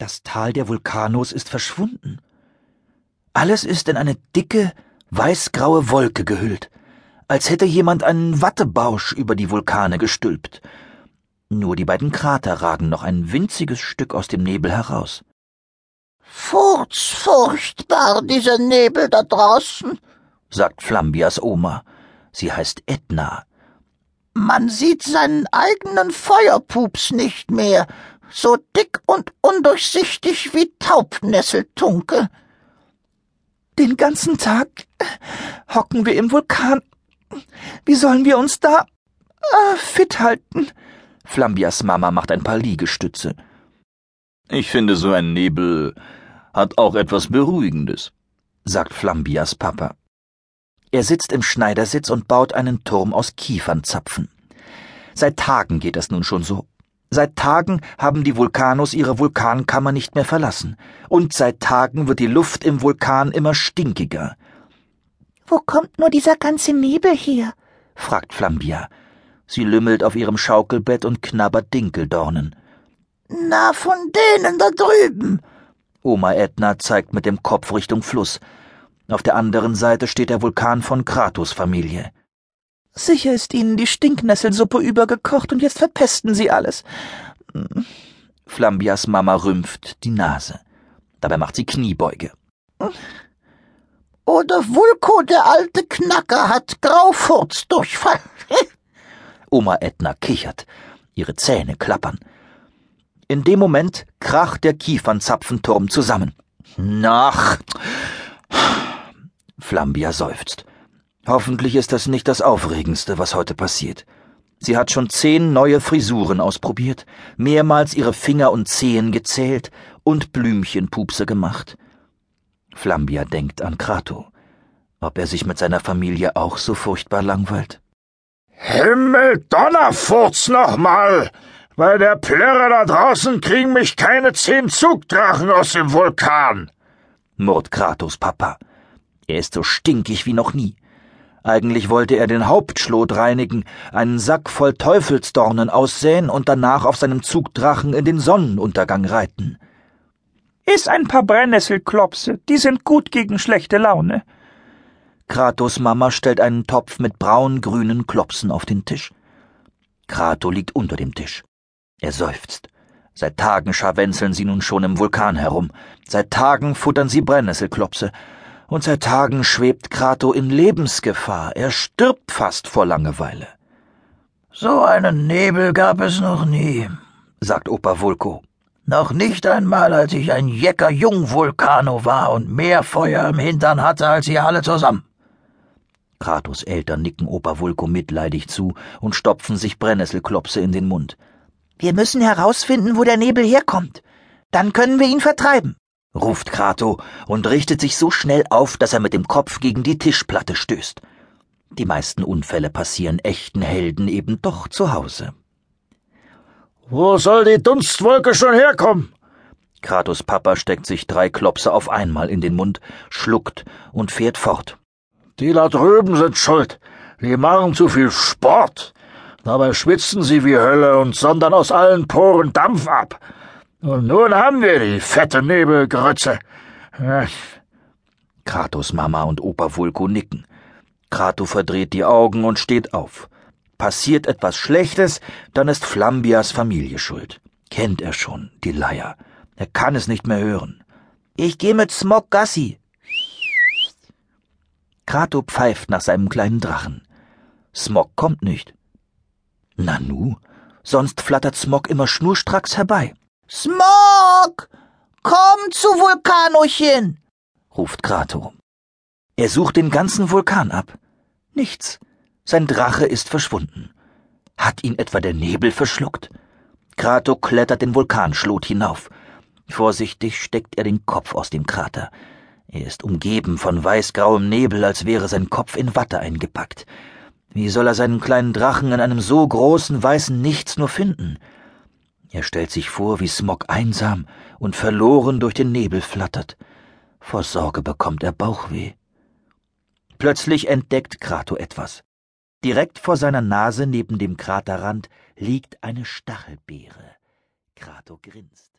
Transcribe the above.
Das Tal der Vulkanos ist verschwunden. Alles ist in eine dicke, weißgraue Wolke gehüllt, als hätte jemand einen Wattebausch über die Vulkane gestülpt. Nur die beiden Krater ragen noch ein winziges Stück aus dem Nebel heraus. Furzfurchtbar, dieser Nebel da draußen, sagt Flambias Oma. Sie heißt Edna. Man sieht seinen eigenen Feuerpups nicht mehr, so dick und undurchsichtig wie Taubnesseltunke. Den ganzen Tag hocken wir im Vulkan. Wie sollen wir uns da äh, fit halten? Flambias Mama macht ein paar Liegestütze. Ich finde, so ein Nebel hat auch etwas Beruhigendes, sagt Flambias Papa. Er sitzt im Schneidersitz und baut einen Turm aus Kiefernzapfen. Seit Tagen geht das nun schon so. Seit Tagen haben die Vulkanos ihre Vulkankammer nicht mehr verlassen. Und seit Tagen wird die Luft im Vulkan immer stinkiger. Wo kommt nur dieser ganze Nebel her? fragt Flambia. Sie lümmelt auf ihrem Schaukelbett und knabbert Dinkeldornen. Na, von denen da drüben. Oma Edna zeigt mit dem Kopf Richtung Fluss. Auf der anderen Seite steht der Vulkan von Kratos Familie. Sicher ist Ihnen die Stinknesselsuppe übergekocht und jetzt verpesten Sie alles. Flambias Mama rümpft die Nase. Dabei macht sie Kniebeuge. Oder Vulko, der alte Knacker, hat Graufurzdurchfall. Oma Edna kichert. Ihre Zähne klappern. In dem Moment kracht der Kiefernzapfenturm zusammen. Nach. Flambia seufzt. Hoffentlich ist das nicht das Aufregendste, was heute passiert. Sie hat schon zehn neue Frisuren ausprobiert, mehrmals ihre Finger und Zehen gezählt und Blümchenpupse gemacht. Flambia denkt an Krato. Ob er sich mit seiner Familie auch so furchtbar langweilt? Himmel, Donnerfurz nochmal! Bei der Plörre da draußen kriegen mich keine zehn Zugdrachen aus dem Vulkan! murrt Kratos Papa. Er ist so stinkig wie noch nie. Eigentlich wollte er den Hauptschlot reinigen, einen Sack voll Teufelsdornen aussäen und danach auf seinem Zugdrachen in den Sonnenuntergang reiten. Iss ein paar Brennnesselklopse, die sind gut gegen schlechte Laune. Kratos Mama stellt einen Topf mit braun-grünen Klopsen auf den Tisch. Krato liegt unter dem Tisch. Er seufzt. Seit Tagen scharwenzeln sie nun schon im Vulkan herum. Seit Tagen futtern sie Brennnesselklopse und seit Tagen schwebt Krato in Lebensgefahr. Er stirbt fast vor Langeweile. So einen Nebel gab es noch nie, sagt Opa Vulko. Noch nicht einmal, als ich ein Jecker Jungvulkano war und mehr Feuer im Hintern hatte als ihr alle zusammen. Kratos Eltern nicken Opa Vulko mitleidig zu und stopfen sich Brennnesselklopse in den Mund. Wir müssen herausfinden, wo der Nebel herkommt. Dann können wir ihn vertreiben ruft Krato und richtet sich so schnell auf, dass er mit dem Kopf gegen die Tischplatte stößt. Die meisten Unfälle passieren echten Helden eben doch zu Hause. Wo soll die Dunstwolke schon herkommen? Kratos Papa steckt sich drei Klopse auf einmal in den Mund, schluckt und fährt fort. Die da drüben sind schuld. Die machen zu viel Sport. Dabei schwitzen sie wie Hölle und sondern aus allen Poren Dampf ab. Und nun haben wir die fette Nebelgrütze. Kratos Mama und Opa Vulko nicken. Krato verdreht die Augen und steht auf. Passiert etwas Schlechtes, dann ist Flambias Familie schuld. Kennt er schon, die Leier. Er kann es nicht mehr hören. Ich geh mit Smog Gassi. Krato pfeift nach seinem kleinen Drachen. Smog kommt nicht. Nanu, sonst flattert Smog immer schnurstracks herbei. Smog! Komm zu Vulkanochen! ruft Krato. Er sucht den ganzen Vulkan ab. Nichts. Sein Drache ist verschwunden. Hat ihn etwa der Nebel verschluckt? Krato klettert den Vulkanschlot hinauf. Vorsichtig steckt er den Kopf aus dem Krater. Er ist umgeben von weißgrauem Nebel, als wäre sein Kopf in Watte eingepackt. Wie soll er seinen kleinen Drachen in einem so großen weißen Nichts nur finden? Er stellt sich vor, wie Smog einsam und verloren durch den Nebel flattert. Vor Sorge bekommt er Bauchweh. Plötzlich entdeckt Krato etwas. Direkt vor seiner Nase neben dem Kraterrand liegt eine Stachelbeere. Krato grinst.